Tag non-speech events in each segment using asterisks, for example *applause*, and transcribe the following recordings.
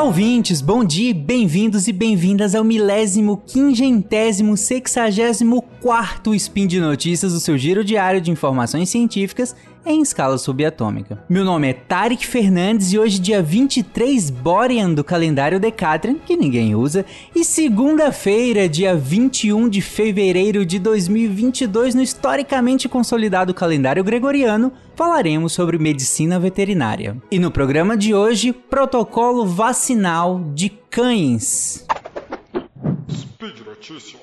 Olá, ouvintes, bom dia, bem-vindos e bem-vindas ao milésimo, quingentésimo, sexagésimo quarto Spin de Notícias, o seu giro diário de informações científicas em escala subatômica. Meu nome é Tarek Fernandes e hoje dia 23 Borean do calendário Decatrian, que ninguém usa, e segunda-feira, dia 21 de fevereiro de 2022, no historicamente consolidado calendário gregoriano, falaremos sobre medicina veterinária. E no programa de hoje, protocolo vacinal de cães. Speed Notícias.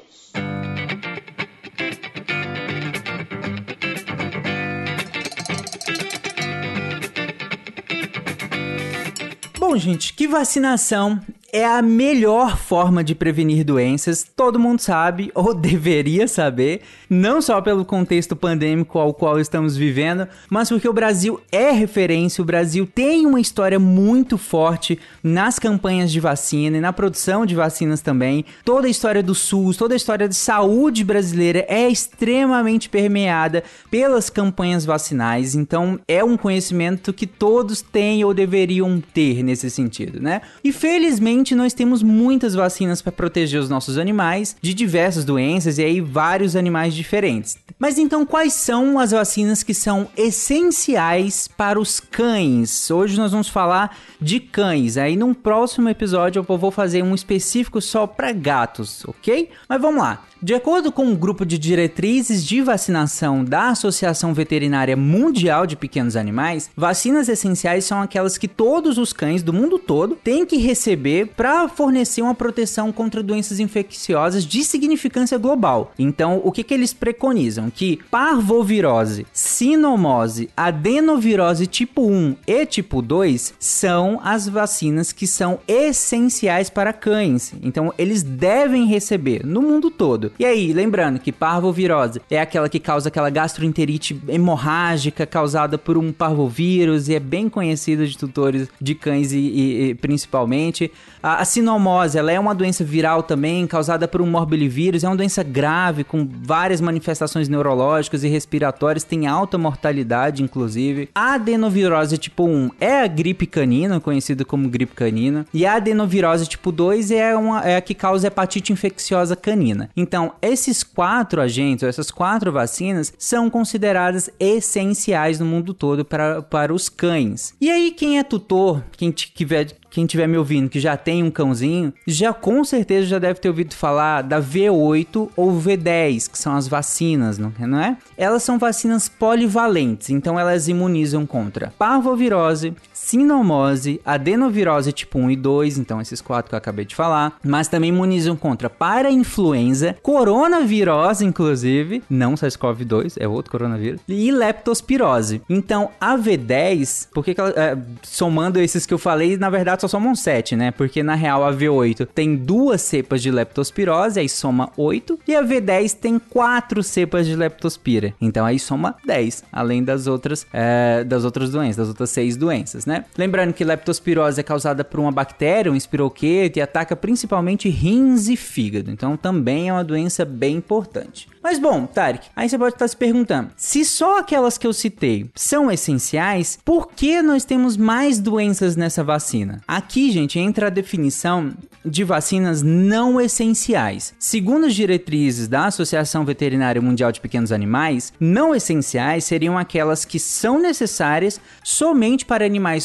Bom, gente, que vacinação é a melhor forma de prevenir doenças, todo mundo sabe, *laughs* ou deveria saber, não só pelo contexto pandêmico ao qual estamos vivendo, mas porque o Brasil é referência, o Brasil tem uma história muito forte nas campanhas de vacina e na produção de vacinas também. Toda a história do SUS, toda a história de saúde brasileira é extremamente permeada pelas campanhas vacinais, então é um conhecimento que todos têm ou deveriam ter nesse sentido, né? E felizmente Atualmente nós temos muitas vacinas para proteger os nossos animais de diversas doenças e aí vários animais diferentes. Mas então quais são as vacinas que são essenciais para os cães? Hoje nós vamos falar de cães. Aí num próximo episódio eu vou fazer um específico só para gatos, ok? Mas vamos lá. De acordo com o um grupo de diretrizes de vacinação da Associação Veterinária Mundial de Pequenos Animais, vacinas essenciais são aquelas que todos os cães do mundo todo têm que receber para fornecer uma proteção contra doenças infecciosas de significância global. Então, o que, que eles preconizam? Que parvovirose, sinomose, adenovirose tipo 1 e tipo 2 são as vacinas que são essenciais para cães. Então, eles devem receber no mundo todo e aí, lembrando que parvovirose é aquela que causa aquela gastroenterite hemorrágica causada por um parvovírus e é bem conhecida de tutores de cães e, e, e principalmente. A, a, sinomose, ela é uma doença viral também causada por um morbilivírus, é uma doença grave com várias manifestações neurológicas e respiratórias, tem alta mortalidade inclusive. A adenovirose tipo 1 é a gripe canina, conhecida como gripe canina, e a adenovirose tipo 2 é, uma, é a que causa hepatite infecciosa canina. Então esses quatro agentes, essas quatro vacinas, são consideradas essenciais no mundo todo para, para os cães. E aí, quem é tutor, quem tiver quem estiver me ouvindo que já tem um cãozinho, já com certeza já deve ter ouvido falar da V8 ou V10, que são as vacinas, não é? Elas são vacinas polivalentes, então elas imunizam contra parvovirose, sinomose, adenovirose tipo 1 e 2, então esses quatro que eu acabei de falar, mas também imunizam contra para-influenza, coronavirose, inclusive, não SARS-CoV-2, é outro coronavírus, e leptospirose. Então, a V10, porque ela, é, somando esses que eu falei, na verdade só somam 7, né? Porque na real a V8 tem duas cepas de leptospirose, aí soma 8, e a V10 tem quatro cepas de leptospira, então aí soma 10, além das outras, é, das outras doenças, das outras seis doenças, né? Lembrando que leptospirose é causada por uma bactéria, um espiroquete, e ataca principalmente rins e fígado, então também é uma doença bem importante. Mas bom, Tarek, aí você pode estar se perguntando: se só aquelas que eu citei são essenciais, por que nós temos mais doenças nessa vacina? Aqui, gente, entra a definição de vacinas não essenciais. Segundo as diretrizes da Associação Veterinária Mundial de Pequenos Animais, não essenciais seriam aquelas que são necessárias somente para animais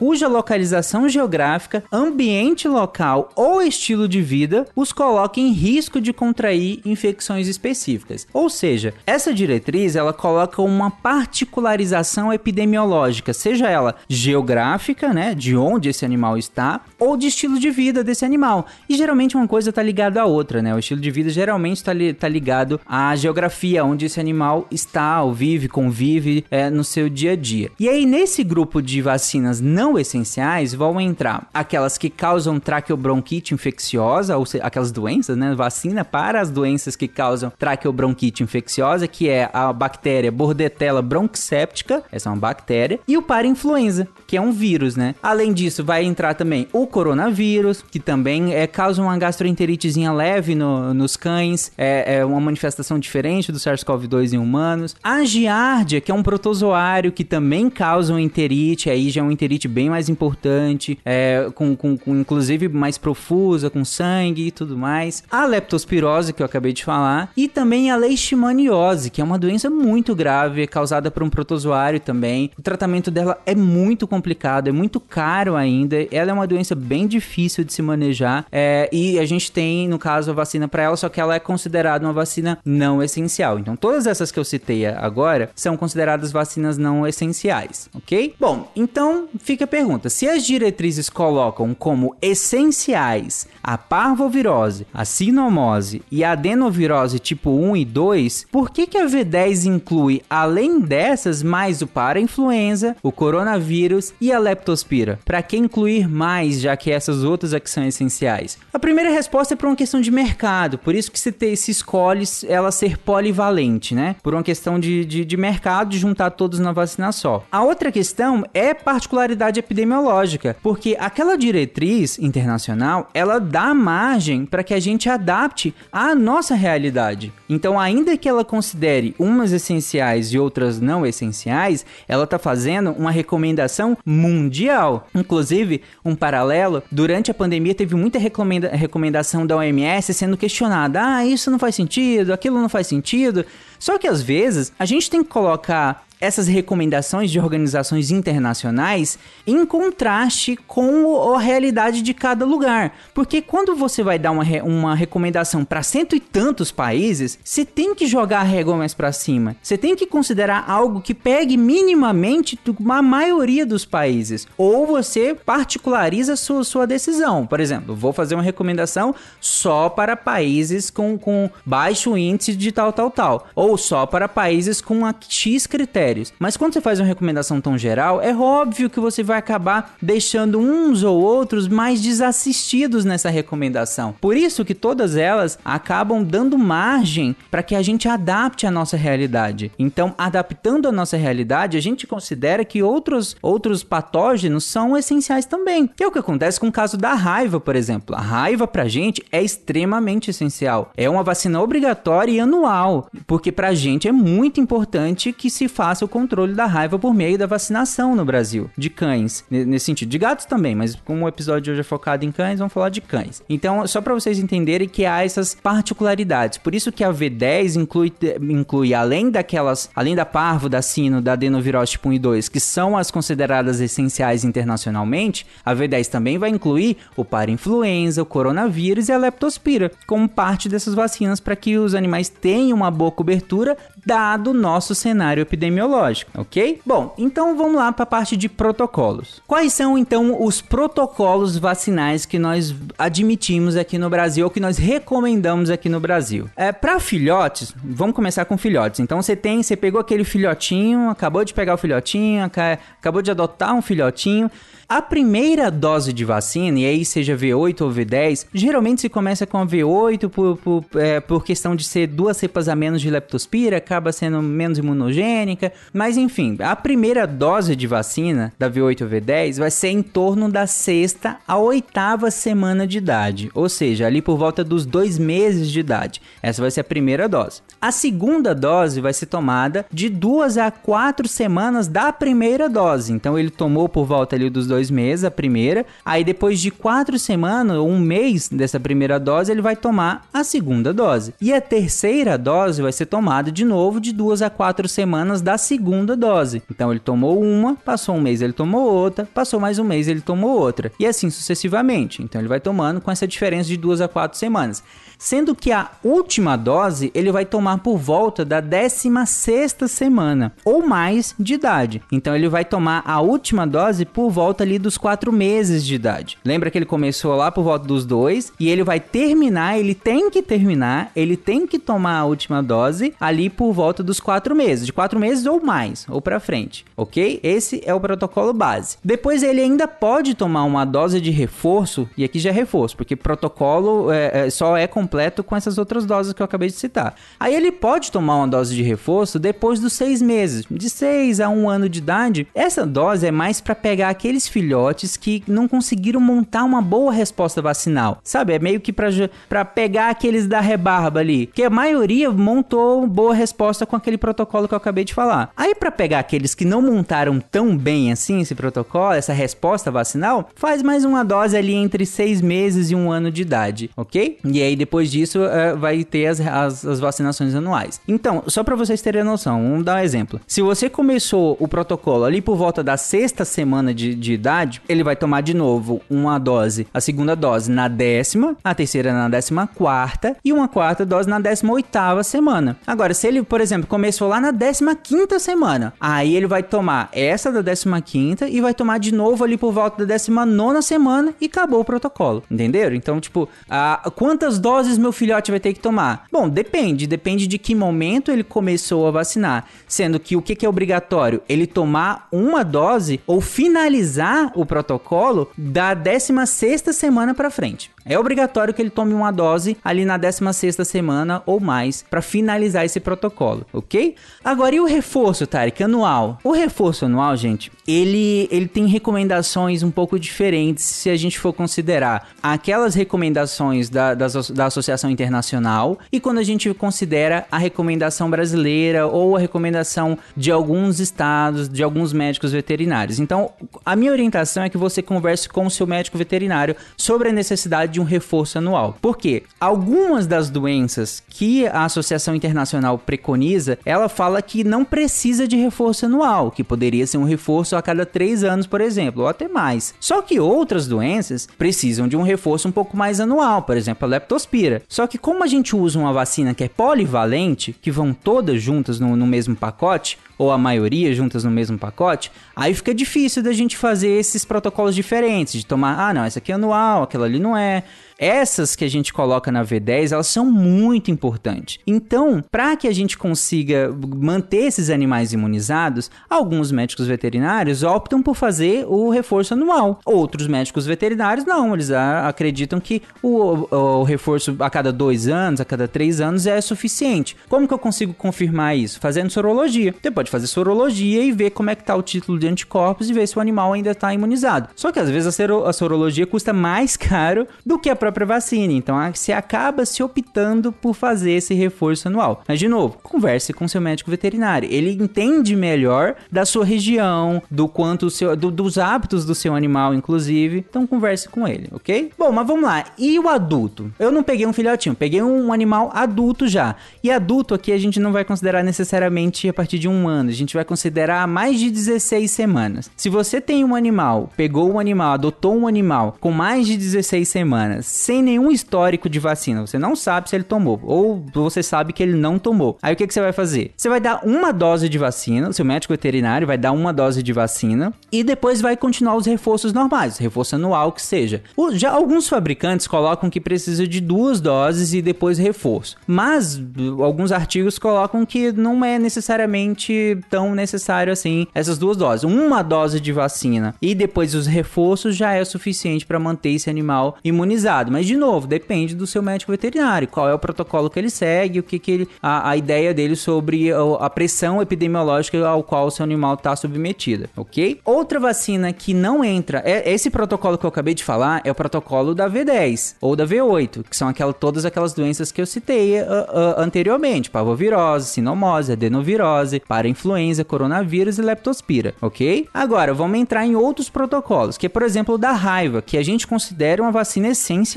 cuja localização geográfica, ambiente local ou estilo de vida os coloquem em risco de contrair infecções específicas. Ou seja, essa diretriz ela coloca uma particularização epidemiológica, seja ela geográfica, né, de onde esse animal está, ou de estilo de vida desse animal. E geralmente uma coisa está ligada à outra, né? O estilo de vida geralmente está li tá ligado à geografia, onde esse animal está, ou vive, convive é, no seu dia a dia. E aí, nesse grupo de vacinas não essenciais, vão entrar aquelas que causam traqueobronquite infecciosa, ou seja, aquelas doenças, né? Vacina para as doenças que causam traqueobronquite bronquite infecciosa, que é a bactéria Bordetella bronquiseptica, essa é uma bactéria, e o parainfluenza, que é um vírus, né? Além disso, vai entrar também o coronavírus, que também é, causa uma gastroenteritezinha leve no, nos cães, é, é, uma manifestação diferente do SARS-CoV-2 em humanos. A giardia, que é um protozoário que também causa uma enterite, aí já é uma enterite bem bem mais importante, é, com, com, com, inclusive mais profusa, com sangue e tudo mais. A leptospirose, que eu acabei de falar, e também a leishmaniose, que é uma doença muito grave, causada por um protozoário também. O tratamento dela é muito complicado, é muito caro ainda. Ela é uma doença bem difícil de se manejar, é, e a gente tem, no caso, a vacina para ela, só que ela é considerada uma vacina não essencial. Então, todas essas que eu citei agora são consideradas vacinas não essenciais, ok? Bom, então fica pergunta: se as diretrizes colocam como essenciais a parvovirose, a sinomose e a adenovirose tipo 1 e 2, por que, que a V10 inclui, além dessas, mais o para-influenza, o coronavírus e a leptospira? Para que incluir mais, já que essas outras aqui são essenciais? A primeira resposta é por uma questão de mercado, por isso que se, te, se escolhe ela ser polivalente, né? Por uma questão de, de, de mercado, de juntar todos na vacina só. A outra questão é particularidade epidemiológica, porque aquela diretriz internacional, ela dá margem para que a gente adapte à nossa realidade. Então, ainda que ela considere umas essenciais e outras não essenciais, ela está fazendo uma recomendação mundial. Inclusive, um paralelo, durante a pandemia teve muita recomenda recomendação da OMS sendo questionada: ah, isso não faz sentido, aquilo não faz sentido. Só que às vezes a gente tem que colocar essas recomendações de organizações internacionais em contraste com a realidade de cada lugar. Porque quando você vai dar uma, re uma recomendação para cento e tantos países, você tem que jogar a régua mais para cima. Você tem que considerar algo que pegue minimamente uma maioria dos países. Ou você particulariza sua, sua decisão. Por exemplo, vou fazer uma recomendação só para países com, com baixo índice de tal, tal, tal. Ou só para países com a X critérios Mas quando você faz uma recomendação tão geral, é óbvio que você vai acabar deixando uns ou outros mais desassistidos nessa recomendação. Por isso que todas elas acabam dando margem para que a gente adapte a nossa realidade. Então, adaptando a nossa realidade, a gente considera que outros, outros patógenos são essenciais também. Que é o que acontece com o caso da raiva, por exemplo. A raiva pra gente é extremamente essencial. É uma vacina obrigatória e anual, porque pra gente é muito importante que se faça o controle da raiva por meio da vacinação no Brasil, de cães, nesse sentido. De gatos também, mas como o episódio hoje é focado em cães, vamos falar de cães. Então, só para vocês entenderem que há essas particularidades. Por isso que a V10 inclui, inclui além daquelas, além da parvo, da sino, da adenovirose tipo 1 e 2, que são as consideradas essenciais internacionalmente, a V10 também vai incluir o para-influenza, o coronavírus e a leptospira, como parte dessas vacinas para que os animais tenham uma boa cobertura, dado o nosso cenário epidemiológico ok? Bom, então vamos lá para a parte de protocolos. Quais são então os protocolos vacinais que nós admitimos aqui no Brasil ou que nós recomendamos aqui no Brasil? É para filhotes, vamos começar com filhotes. Então você tem, você pegou aquele filhotinho, acabou de pegar o filhotinho, acabou de adotar um filhotinho, a primeira dose de vacina, e aí seja V8 ou V10, geralmente se começa com a V8 por, por, é, por questão de ser duas cepas a menos de leptospira, acaba sendo menos imunogênica, mas enfim, a primeira dose de vacina da V8 ou V10 vai ser em torno da sexta a oitava semana de idade, ou seja, ali por volta dos dois meses de idade. Essa vai ser a primeira dose. A segunda dose vai ser tomada de duas a quatro semanas da primeira dose, então ele tomou por volta ali dos dois dois meses, a primeira. Aí depois de quatro semanas, ou um mês dessa primeira dose, ele vai tomar a segunda dose. E a terceira dose vai ser tomada de novo de duas a quatro semanas da segunda dose. Então ele tomou uma, passou um mês ele tomou outra, passou mais um mês ele tomou outra. E assim sucessivamente. Então ele vai tomando com essa diferença de duas a quatro semanas sendo que a última dose ele vai tomar por volta da 16 semana ou mais de idade. Então ele vai tomar a última dose por volta ali dos 4 meses de idade. Lembra que ele começou lá por volta dos 2 e ele vai terminar, ele tem que terminar, ele tem que tomar a última dose ali por volta dos 4 meses, de 4 meses ou mais, ou para frente, ok? Esse é o protocolo base. Depois ele ainda pode tomar uma dose de reforço, e aqui já é reforço, porque protocolo é, é, só é completo com essas outras doses que eu acabei de citar. Aí ele pode tomar uma dose de reforço depois dos seis meses, de seis a um ano de idade. Essa dose é mais para pegar aqueles filhotes que não conseguiram montar uma boa resposta vacinal, sabe? É meio que para pegar aqueles da rebarba ali, que a maioria montou boa resposta com aquele protocolo que eu acabei de falar. Aí para pegar aqueles que não montaram tão bem assim esse protocolo, essa resposta vacinal, faz mais uma dose ali entre seis meses e um ano de idade, ok? E aí depois disso uh, vai ter as, as, as, vacinações anuais. Então, só para vocês terem noção, vamos dar um exemplo. Se você começou o protocolo ali por volta da sexta semana de, de idade, ele vai tomar de novo uma dose, a segunda dose na décima, a terceira na décima quarta e uma quarta dose na décima oitava semana. Agora, se ele, por exemplo, começou lá na décima quinta semana, aí ele vai tomar essa da décima quinta e vai tomar de novo ali por volta da décima nona semana e acabou o protocolo, entenderam? Então, tipo, a, quantas doses meu filhote vai ter que tomar? Bom, depende, depende de que momento ele começou a vacinar, sendo que o que, que é obrigatório? Ele tomar uma dose ou finalizar o protocolo da 16 sexta semana para frente. É obrigatório que ele tome uma dose ali na 16 semana ou mais para finalizar esse protocolo, ok? Agora, e o reforço, Tarek, anual? O reforço anual, gente, ele, ele tem recomendações um pouco diferentes se a gente for considerar aquelas recomendações da, da, da Associação Internacional e quando a gente considera a recomendação brasileira ou a recomendação de alguns estados, de alguns médicos veterinários. Então, a minha orientação é que você converse com o seu médico veterinário sobre a necessidade de um reforço anual. Por quê? Algumas das doenças que a Associação Internacional preconiza, ela fala que não precisa de reforço anual, que poderia ser um reforço a cada três anos, por exemplo, ou até mais. Só que outras doenças precisam de um reforço um pouco mais anual, por exemplo, a leptospira. Só que como a gente usa uma vacina que é polivalente, que vão todas juntas no, no mesmo pacote, ou a maioria juntas no mesmo pacote, aí fica difícil da gente fazer esses protocolos diferentes, de tomar, ah, não, essa aqui é anual, aquela ali não é. Essas que a gente coloca na V10, elas são muito importantes. Então, para que a gente consiga manter esses animais imunizados, alguns médicos veterinários optam por fazer o reforço anual. Outros médicos veterinários não, eles acreditam que o, o, reforço a cada dois anos, a cada três anos é suficiente. Como que eu consigo confirmar isso? Fazendo sorologia. Você pode fazer sorologia e ver como é que tá o título de anticorpos e ver se o animal ainda está imunizado. Só que às vezes a, a sorologia custa mais *laughs* caro do que a própria própria vacina. Então você acaba se optando por fazer esse reforço anual. Mas de novo, converse com seu médico veterinário. Ele entende melhor da sua região, do quanto o seu, do, dos hábitos do seu animal, inclusive. Então converse com ele, ok? Bom, mas vamos lá. E o adulto? Eu não peguei um filhotinho, peguei um animal adulto já. E adulto aqui a gente não vai considerar necessariamente a partir de um ano. A gente vai considerar mais de 16 semanas. Se você tem um animal, pegou um animal, adotou um animal com mais de 16 semanas, sem nenhum histórico de vacina. Você não sabe se ele tomou, ou você sabe que ele não tomou. Aí o que, que você vai fazer? Você vai dar uma dose de vacina, seu médico veterinário vai dar uma dose de vacina e depois vai continuar os reforços normais, reforço anual que seja. O, já alguns fabricantes colocam que precisa de duas doses e depois reforço, mas alguns artigos colocam que não é necessariamente tão necessário assim essas duas doses. Uma dose de vacina e depois os reforços já é suficiente para manter esse animal imunizado. Mas, de novo, depende do seu médico veterinário. Qual é o protocolo que ele segue, o que, que ele. A, a ideia dele sobre a pressão epidemiológica ao qual o seu animal está submetido, ok? Outra vacina que não entra. É, esse protocolo que eu acabei de falar é o protocolo da V10 ou da V8, que são aquela, todas aquelas doenças que eu citei uh, uh, anteriormente: parvovirose, sinomose, adenovirose, parainfluenza, coronavírus e leptospira, ok? Agora, vamos entrar em outros protocolos, que é, por exemplo, o da raiva, que a gente considera uma vacina essencial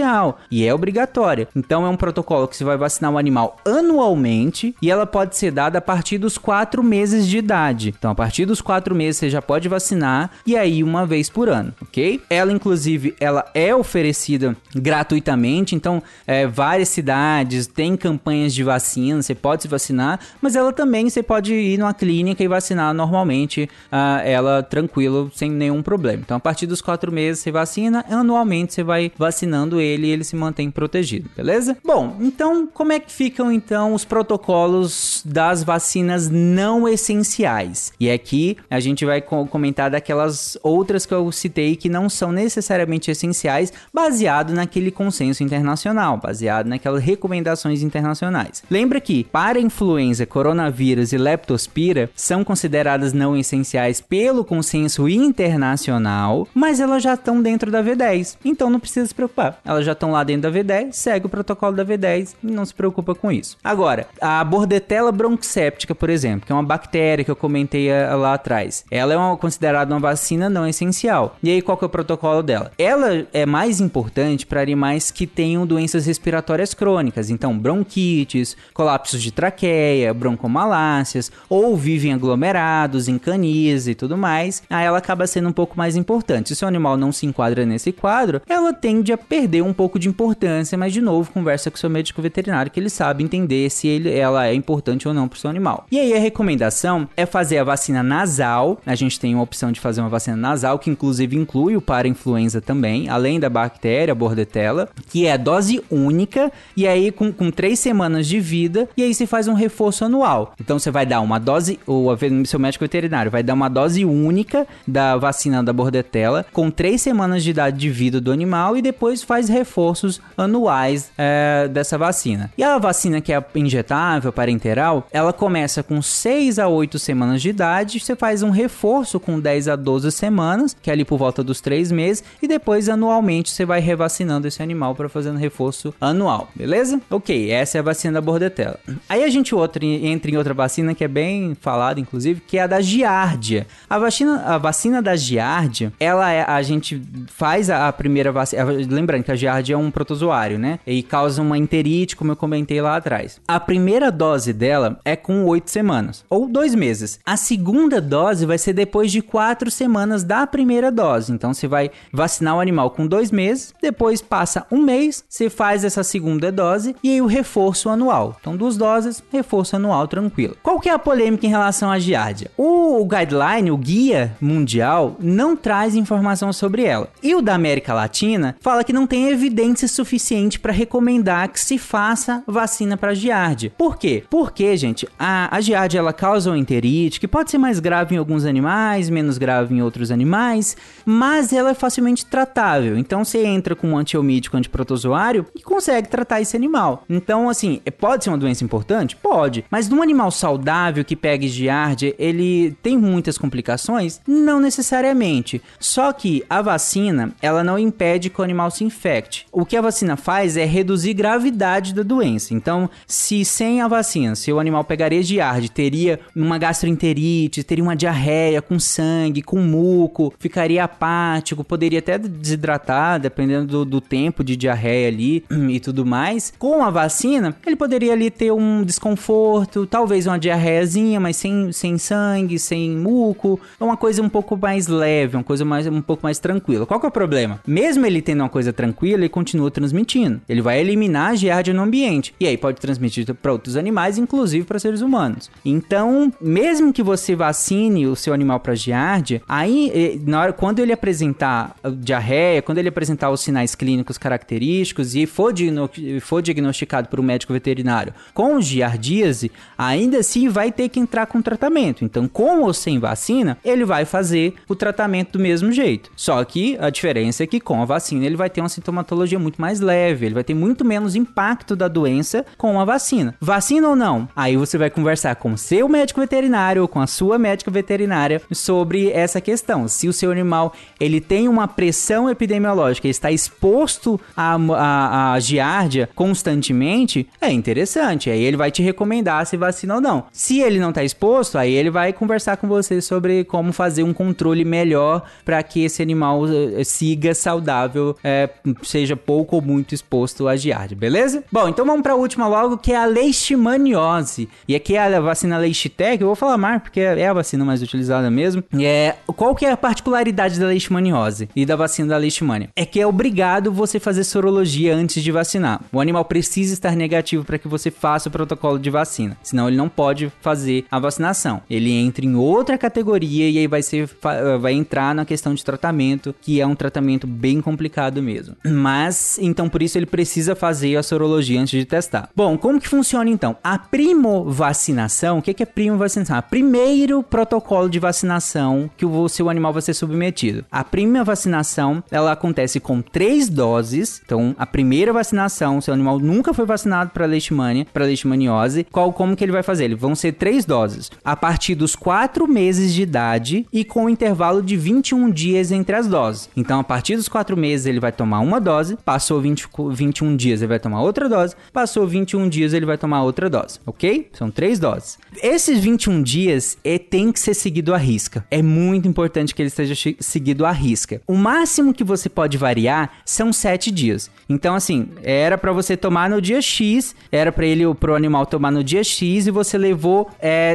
e é obrigatória. Então é um protocolo que você vai vacinar o um animal anualmente e ela pode ser dada a partir dos quatro meses de idade. Então a partir dos quatro meses você já pode vacinar e aí uma vez por ano, ok? Ela inclusive ela é oferecida gratuitamente, então é, várias cidades têm campanhas de vacina, você pode se vacinar, mas ela também você pode ir numa clínica e vacinar normalmente uh, ela tranquilo sem nenhum problema. Então a partir dos quatro meses você vacina, anualmente você vai vacinando ele e ele se mantém protegido, beleza? Bom, então como é que ficam então os protocolos das vacinas não essenciais? E aqui a gente vai comentar daquelas outras que eu citei que não são necessariamente essenciais, baseado naquele consenso internacional, baseado naquelas recomendações internacionais. Lembra que para influenza, coronavírus e leptospira são consideradas não essenciais pelo consenso internacional, mas elas já estão dentro da V10, então não precisa se preocupar elas já estão lá dentro da V10, segue o protocolo da V10 e não se preocupa com isso. Agora, a Bordetella bronquicéptica, por exemplo, que é uma bactéria que eu comentei eh, lá atrás, ela é uma, considerada uma vacina não essencial. E aí, qual que é o protocolo dela? Ela é mais importante para animais que tenham doenças respiratórias crônicas, então bronquites, colapsos de traqueia, broncomalácias, ou vivem aglomerados em canis e tudo mais. Aí ela acaba sendo um pouco mais importante. Se o animal não se enquadra nesse quadro, ela tende a perder um pouco de importância, mas de novo, conversa com seu médico veterinário que ele sabe entender se ele, ela é importante ou não para o seu animal. E aí a recomendação é fazer a vacina nasal. A gente tem uma opção de fazer uma vacina nasal que inclusive inclui o para-influenza também, além da bactéria bordetella, que é a dose única e aí com, com três semanas de vida e aí se faz um reforço anual. Então você vai dar uma dose, o seu médico veterinário vai dar uma dose única da vacina da bordetella com três semanas de idade de vida do animal e depois faz reforços anuais é, dessa vacina. E a vacina que é injetável, parenteral, ela começa com 6 a 8 semanas de idade, você faz um reforço com 10 a 12 semanas, que é ali por volta dos 3 meses, e depois anualmente você vai revacinando esse animal para fazer um reforço anual, beleza? Ok, essa é a vacina da bordetella. Aí a gente outra, entra em outra vacina que é bem falada, inclusive, que é a da giardia. A vacina, a vacina da giardia, ela é, a gente faz a, a primeira vacina, lembrando que a giardia é um protozoário, né? E causa uma enterite, como eu comentei lá atrás. A primeira dose dela é com 8 semanas, ou 2 meses. A segunda dose vai ser depois de 4 semanas da primeira dose. Então você vai vacinar o animal com 2 meses, depois passa um mês, você faz essa segunda dose e aí o reforço anual. Então duas doses, reforço anual tranquilo. Qual que é a polêmica em relação à giardia? O guideline, o guia mundial, não traz informação sobre ela. E o da América Latina fala que não tem evidência suficiente para recomendar que se faça vacina para giardia. Por quê? Porque, gente, a, a giardia ela causa uma enterite que pode ser mais grave em alguns animais, menos grave em outros animais, mas ela é facilmente tratável. Então você entra com um antiomítico antiprotozoário e consegue tratar esse animal. Então, assim, é, pode ser uma doença importante? Pode. Mas num animal saudável que pega giardia, ele tem muitas complicações? Não necessariamente. Só que a vacina, ela não impede que o animal se infecte. O que a vacina faz é reduzir gravidade da doença. Então, se sem a vacina, se o animal pegaria giardia, teria uma gastroenterite, teria uma diarreia com sangue, com muco, ficaria apático, poderia até desidratar, dependendo do, do tempo de diarreia ali e tudo mais. Com a vacina, ele poderia ali ter um desconforto, talvez uma diarreiazinha, mas sem, sem sangue, sem muco, uma coisa um pouco mais leve, uma coisa mais, um pouco mais tranquila. Qual que é o problema? Mesmo ele tendo uma coisa tranquila, ele continua transmitindo. Ele vai eliminar a giardia no ambiente e aí pode transmitir para outros animais, inclusive para seres humanos. Então, mesmo que você vacine o seu animal para giardia, aí eh, na hora quando ele apresentar diarreia, quando ele apresentar os sinais clínicos característicos e for, for diagnosticado por um médico veterinário com giardíase, ainda assim vai ter que entrar com tratamento. Então, com ou sem vacina, ele vai fazer o tratamento do mesmo jeito. Só que a diferença é que com a vacina ele vai ter uma sintomatologia muito mais leve, ele vai ter muito menos impacto da doença com a vacina. Vacina ou não? Aí você vai conversar com o seu médico veterinário ou com a sua médica veterinária sobre essa questão. Se o seu animal ele tem uma pressão epidemiológica, está exposto a, a, giardia constantemente, é interessante. Aí ele vai te recomendar se vacina ou não. Se ele não está exposto, aí ele vai conversar com você sobre como fazer um controle melhor para que esse animal uh, siga saudável, é, seja pouco ou muito exposto à giardia, beleza? Bom, então vamos para a última logo, que é a leishmaniose. E aqui é a vacina Leishtec, eu vou falar mais porque é a vacina mais utilizada mesmo. É, qual que é a particularidade da leishmaniose e da vacina da leishmania? É que é obrigado você fazer sorologia antes de vacinar. O animal precisa estar negativo para que você faça o protocolo de vacina, senão ele não pode fazer a vacinação. Ele entra em outra categoria e aí vai ser vai entrar na questão de tratamento, que é um tratamento bem complicado mesmo. Mas então por isso ele precisa fazer a sorologia antes de testar. Bom, como que funciona então? A primo vacinação, o que é primo vacinação? Primeiro protocolo de vacinação que o seu animal vai ser submetido. A primeira vacinação, ela acontece com três doses. Então, a primeira vacinação, seu animal nunca foi vacinado para leishmania, para leishmaniose. Qual como que ele vai fazer? Ele vão ser três doses. A partir dos quatro meses de idade e com um intervalo de 21 dias entre as doses. Então, a partir dos quatro meses ele vai tomar uma dose, passou 20, 21 dias ele vai tomar outra dose, passou 21 dias ele vai tomar outra dose, ok? São três doses. Esses 21 dias é, tem que ser seguido à risca. É muito importante que ele esteja seguido à risca. O máximo que você pode variar são 7 dias. Então, assim, era para você tomar no dia X, era para ele, pro animal tomar no dia X e você levou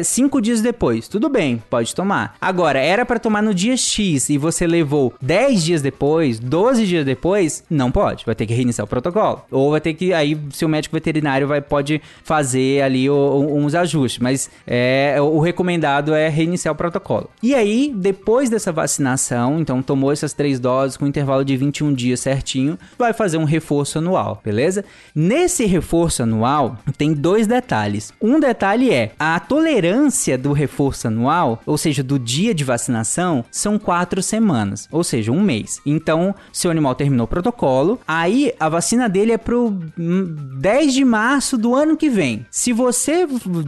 5 é, dias depois. Tudo bem, pode tomar. Agora, era para tomar no dia X e você levou 10 dias depois, 12 dias depois, não pode. Vai ter que reiniciar o protocolo. Ou vai ter que, aí, seu médico veterinário vai, pode fazer ali o, uns ajustes. Mas é, o recomendado é reiniciar o protocolo. E aí, depois dessa vacinação, então tomou essas três doses com intervalo de 21 dias certinho, vai fazer um reforço anual, beleza? Nesse reforço anual, tem dois detalhes. Um detalhe é a tolerância do reforço anual, ou seja, do dia de vacinação, são quatro semanas, ou seja, um mês. Então, seu animal terminou o protocolo, aí a vacina dele é pro 10 de março do ano que vem. Se você,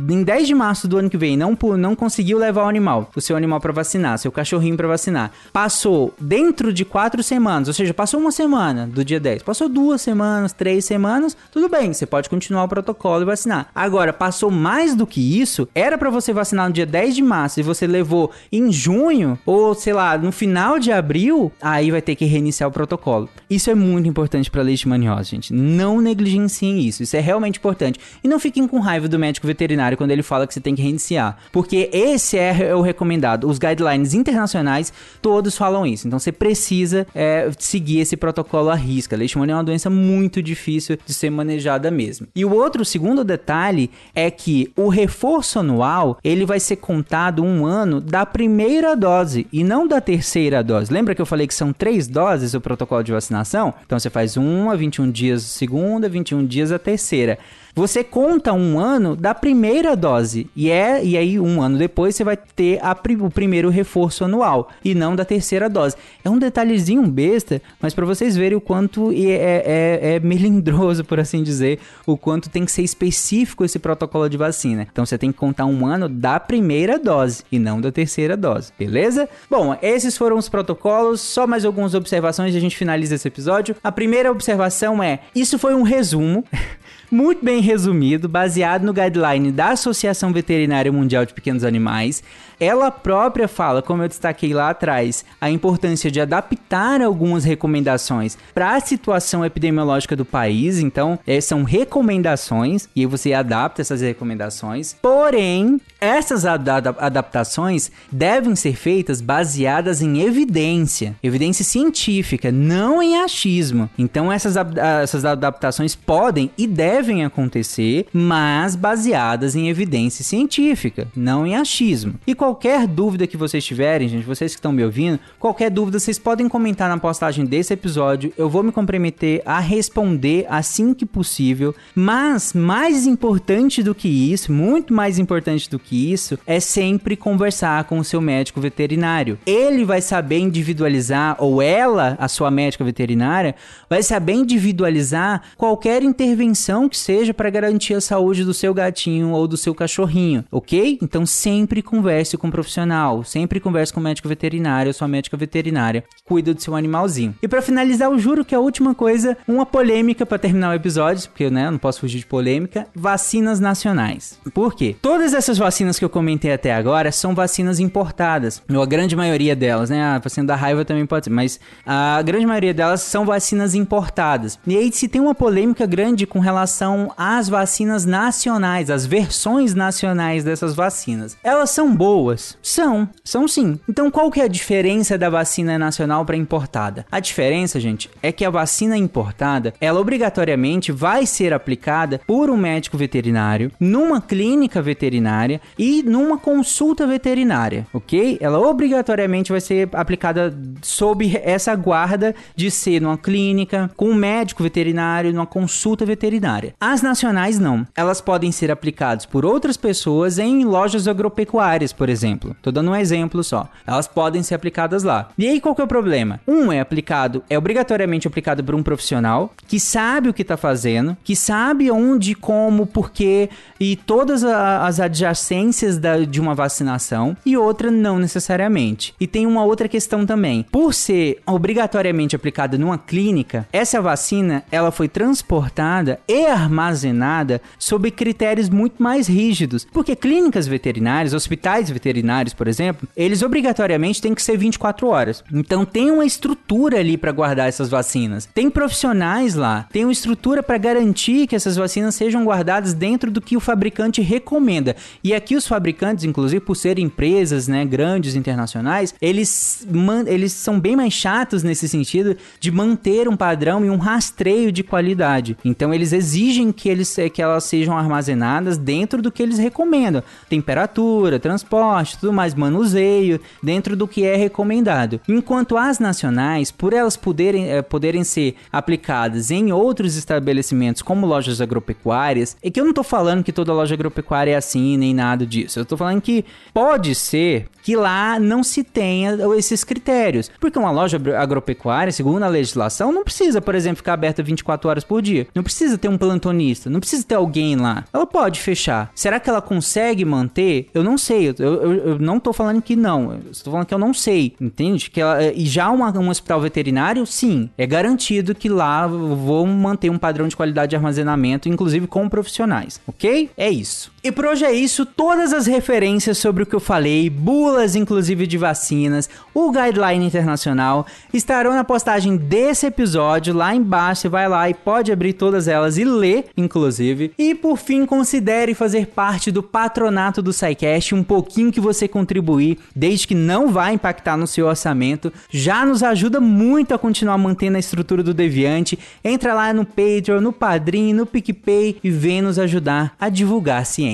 em 10 de março do ano que vem, não, não conseguiu levar o animal, o seu animal para vacinar, seu cachorrinho para vacinar, passou dentro de quatro semanas, ou seja, passou uma semana do dia 10, passou duas semanas, três semanas, tudo bem, você pode continuar o protocolo e vacinar. Agora, passou mais do que isso, era para você vacinar no dia 10 de março e você levou em junho, ou sei lá, no final de abril, aí vai ter que reiniciar o protocolo. Isso é muito importante para leishmaniose, gente. Não negligenciem isso, isso é realmente importante. E não fiquem com raiva do médico veterinário quando ele fala que você tem que reiniciar, porque esse é o recomendado. Os guidelines internacionais todos falam isso, então você precisa é, seguir esse protocolo à risca. Leishmania é uma doença muito difícil de ser manejada mesmo. E o outro segundo detalhe é que o reforço anual ele vai ser contado um ano da primeira dose e não da terceira dose. Lembra que eu falei que são três doses o protocolo de vacinação? Então você faz uma, 21 dias segunda, 21 dias a terceira. Você conta um ano da primeira dose e é e aí um ano depois você vai ter a, o primeiro reforço anual e não da terceira dose. É um detalhezinho besta, mas para vocês verem o quanto é, é, é, é melindroso, por assim dizer, o quanto tem que ser específico esse protocolo de vacina. Então você tem que contar um ano da primeira dose e não da terceira dose, beleza? Bom, esses foram os protocolos. Só mais algumas observações e a gente finaliza esse episódio. A primeira observação é: isso foi um resumo. *laughs* muito bem resumido, baseado no guideline da Associação Veterinária Mundial de Pequenos Animais. Ela própria fala, como eu destaquei lá atrás, a importância de adaptar algumas recomendações para a situação epidemiológica do país. Então, é, são recomendações e você adapta essas recomendações. Porém, essas ad adaptações devem ser feitas baseadas em evidência, evidência científica, não em achismo. Então, essas, essas adaptações podem e devem acontecer, mas baseadas em evidência científica, não em achismo. E qual qualquer dúvida que vocês tiverem, gente, vocês que estão me ouvindo, qualquer dúvida vocês podem comentar na postagem desse episódio. Eu vou me comprometer a responder assim que possível. Mas mais importante do que isso, muito mais importante do que isso, é sempre conversar com o seu médico veterinário. Ele vai saber individualizar, ou ela, a sua médica veterinária, vai saber individualizar qualquer intervenção que seja para garantir a saúde do seu gatinho ou do seu cachorrinho, ok? Então sempre converse com um profissional, sempre converse com um médico veterinário sua médica veterinária, cuida do seu animalzinho. E para finalizar, eu juro que a última coisa, uma polêmica para terminar o episódio, porque né, eu não posso fugir de polêmica, vacinas nacionais. Por quê? Todas essas vacinas que eu comentei até agora são vacinas importadas, ou a grande maioria delas, né? A vacina da raiva também pode ser, mas a grande maioria delas são vacinas importadas. E aí se tem uma polêmica grande com relação às vacinas nacionais, as versões nacionais dessas vacinas. Elas são boas boas? São, são sim. Então qual que é a diferença da vacina nacional para importada? A diferença, gente, é que a vacina importada, ela obrigatoriamente vai ser aplicada por um médico veterinário, numa clínica veterinária e numa consulta veterinária, ok? Ela obrigatoriamente vai ser aplicada sob essa guarda de ser numa clínica, com um médico veterinário, numa consulta veterinária. As nacionais não. Elas podem ser aplicadas por outras pessoas em lojas agropecuárias, por exemplo. Tô dando um exemplo só. Elas podem ser aplicadas lá. E aí qual que é o problema? Um é aplicado, é obrigatoriamente aplicado por um profissional que sabe o que está fazendo, que sabe onde, como, porquê e todas as adjacências da, de uma vacinação, e outra não necessariamente. E tem uma outra questão também. Por ser obrigatoriamente aplicada numa clínica, essa vacina ela foi transportada e armazenada sob critérios muito mais rígidos, porque clínicas veterinárias, hospitais veterinários, por exemplo, eles obrigatoriamente têm que ser 24 horas. Então tem uma estrutura ali para guardar essas vacinas. Tem profissionais lá, tem uma estrutura para garantir que essas vacinas sejam guardadas dentro do que o fabricante recomenda. E aqui os fabricantes, inclusive por serem empresas, né, grandes internacionais, eles eles são bem mais chatos nesse sentido de manter um padrão e um rastreio de qualidade. Então eles exigem que eles que elas sejam armazenadas dentro do que eles recomendam, temperatura, transporte, tudo mais, manuseio, dentro do que é recomendado. Enquanto as nacionais, por elas poderem, é, poderem ser aplicadas em outros estabelecimentos como lojas agropecuárias, é que eu não estou falando que toda loja agropecuária é assim, nem nada disso. Eu estou falando que pode ser que lá não se tenha esses critérios. Porque uma loja agropecuária, segundo a legislação, não precisa, por exemplo, ficar aberta 24 horas por dia. Não precisa ter um plantonista, não precisa ter alguém lá. Ela pode fechar. Será que ela consegue manter? Eu não sei. Eu, eu não tô falando que não. Eu estou falando que eu não sei. Entende? Que ela, e já uma, um hospital veterinário, sim, é garantido que lá vou manter um padrão de qualidade de armazenamento, inclusive com profissionais. Ok? É isso. E por hoje é isso. Todas as referências sobre o que eu falei, bulas inclusive de vacinas, o guideline internacional, estarão na postagem desse episódio lá embaixo. Vai lá e pode abrir todas elas e ler, inclusive. E por fim, considere fazer parte do patronato do SciCast. Um pouquinho que você contribuir, desde que não vai impactar no seu orçamento, já nos ajuda muito a continuar mantendo a estrutura do Deviante. Entra lá no Patreon, no Padrim, no PicPay e vem nos ajudar a divulgar ciência.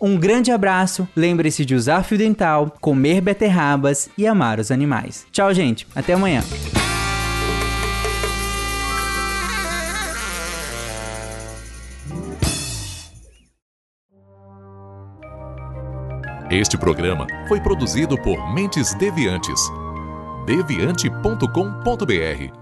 Um grande abraço, lembre-se de usar fio dental, comer beterrabas e amar os animais. Tchau, gente. Até amanhã. Este programa foi produzido por Mentes Deviantes. deviante.com.br